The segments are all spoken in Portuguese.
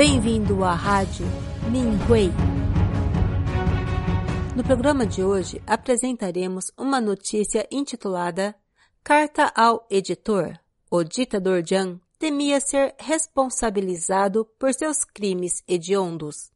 Bem-vindo à Rádio Minhui. No programa de hoje apresentaremos uma notícia intitulada Carta ao Editor. O ditador Jiang temia ser responsabilizado por seus crimes hediondos.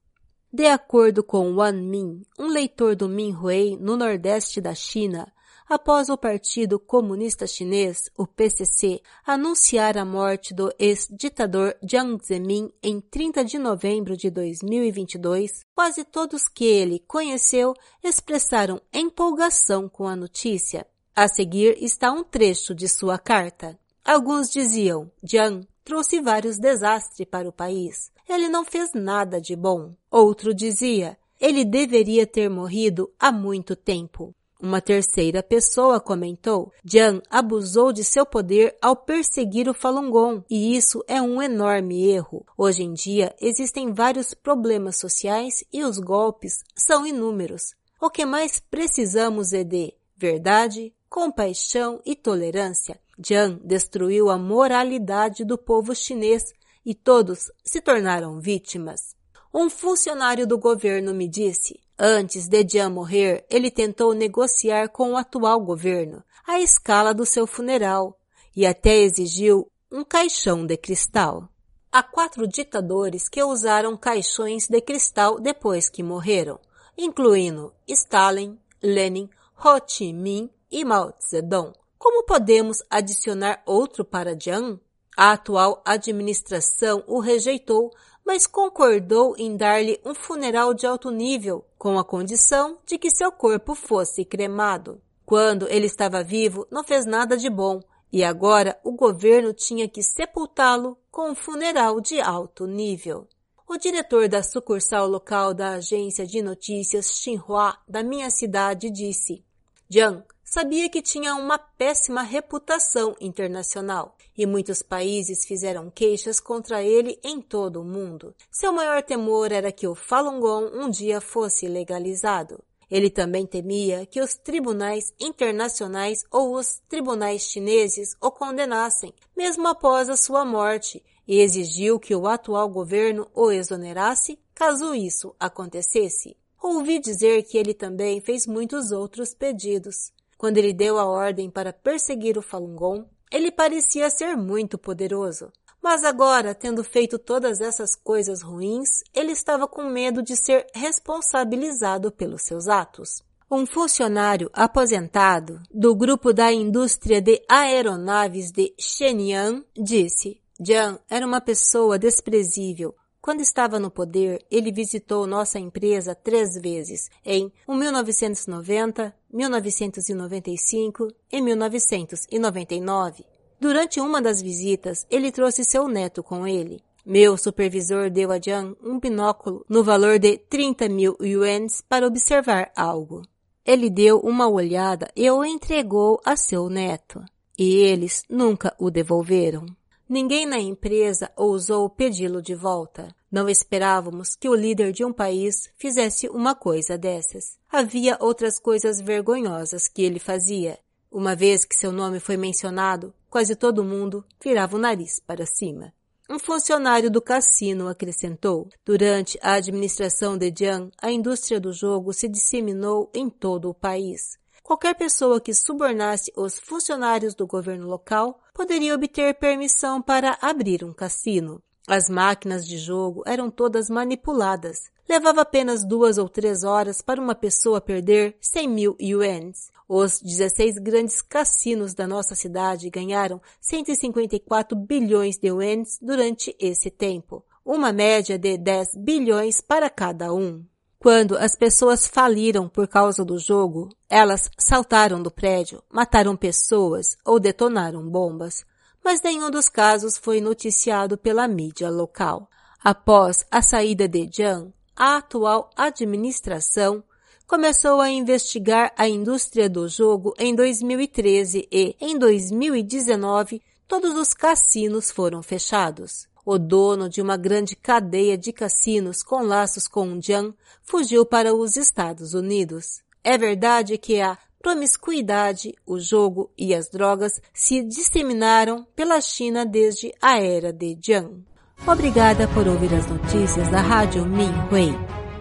De acordo com Wan Min, um leitor do Minhui no nordeste da China, após o Partido Comunista Chinês, o PCC, anunciar a morte do ex-ditador Jiang Zemin em 30 de novembro de 2022, quase todos que ele conheceu expressaram empolgação com a notícia. A seguir está um trecho de sua carta. Alguns diziam, Jiang trouxe vários desastres para o país. Ele não fez nada de bom. Outro dizia, ele deveria ter morrido há muito tempo. Uma terceira pessoa comentou, Jiang abusou de seu poder ao perseguir o Falun Gong, e isso é um enorme erro. Hoje em dia, existem vários problemas sociais e os golpes são inúmeros. O que mais precisamos é de verdade, compaixão e tolerância. Jiang destruiu a moralidade do povo chinês e todos se tornaram vítimas. Um funcionário do governo me disse, Antes de Jian morrer, ele tentou negociar com o atual governo a escala do seu funeral e até exigiu um caixão de cristal. Há quatro ditadores que usaram caixões de cristal depois que morreram, incluindo Stalin, Lenin, Ho Chi Minh e Mao Zedong. Como podemos adicionar outro para Jiang? A atual administração o rejeitou mas concordou em dar-lhe um funeral de alto nível, com a condição de que seu corpo fosse cremado. Quando ele estava vivo, não fez nada de bom, e agora o governo tinha que sepultá-lo com um funeral de alto nível. O diretor da sucursal local da agência de notícias Xinhua da minha cidade disse: Jiang sabia que tinha uma péssima reputação internacional e muitos países fizeram queixas contra ele em todo o mundo. Seu maior temor era que o Falun Gong um dia fosse legalizado. Ele também temia que os tribunais internacionais ou os tribunais chineses o condenassem, mesmo após a sua morte, e exigiu que o atual governo o exonerasse caso isso acontecesse. Ouvi dizer que ele também fez muitos outros pedidos. Quando ele deu a ordem para perseguir o Falun Gong, ele parecia ser muito poderoso. Mas agora, tendo feito todas essas coisas ruins, ele estava com medo de ser responsabilizado pelos seus atos. Um funcionário aposentado do grupo da indústria de aeronaves de Shenyang disse: Jiang era uma pessoa desprezível, quando estava no poder, ele visitou nossa empresa três vezes, em 1990, 1995 e 1999. Durante uma das visitas, ele trouxe seu neto com ele. Meu supervisor deu a Jiang um binóculo no valor de 30 mil yuans para observar algo. Ele deu uma olhada e o entregou a seu neto. E eles nunca o devolveram. Ninguém na empresa ousou pedi-lo de volta. Não esperávamos que o líder de um país fizesse uma coisa dessas. Havia outras coisas vergonhosas que ele fazia. Uma vez que seu nome foi mencionado, quase todo mundo virava o nariz para cima. Um funcionário do cassino acrescentou: Durante a administração de Jiang, a indústria do jogo se disseminou em todo o país. Qualquer pessoa que subornasse os funcionários do governo local poderia obter permissão para abrir um cassino. As máquinas de jogo eram todas manipuladas. Levava apenas duas ou três horas para uma pessoa perder 100 mil yuans. Os 16 grandes cassinos da nossa cidade ganharam 154 bilhões de yuans durante esse tempo, uma média de 10 bilhões para cada um. Quando as pessoas faliram por causa do jogo, elas saltaram do prédio, mataram pessoas ou detonaram bombas, mas nenhum dos casos foi noticiado pela mídia local. Após a saída de Jiang, a atual administração começou a investigar a indústria do jogo em 2013 e, em 2019, todos os cassinos foram fechados. O dono de uma grande cadeia de cassinos com laços com Jiang fugiu para os Estados Unidos. É verdade que a promiscuidade, o jogo e as drogas se disseminaram pela China desde a era de Jiang. Obrigada por ouvir as notícias da Rádio Minhui.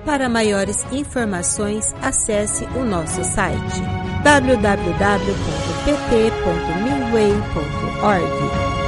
Para maiores informações, acesse o nosso site www.pt.minhui.org.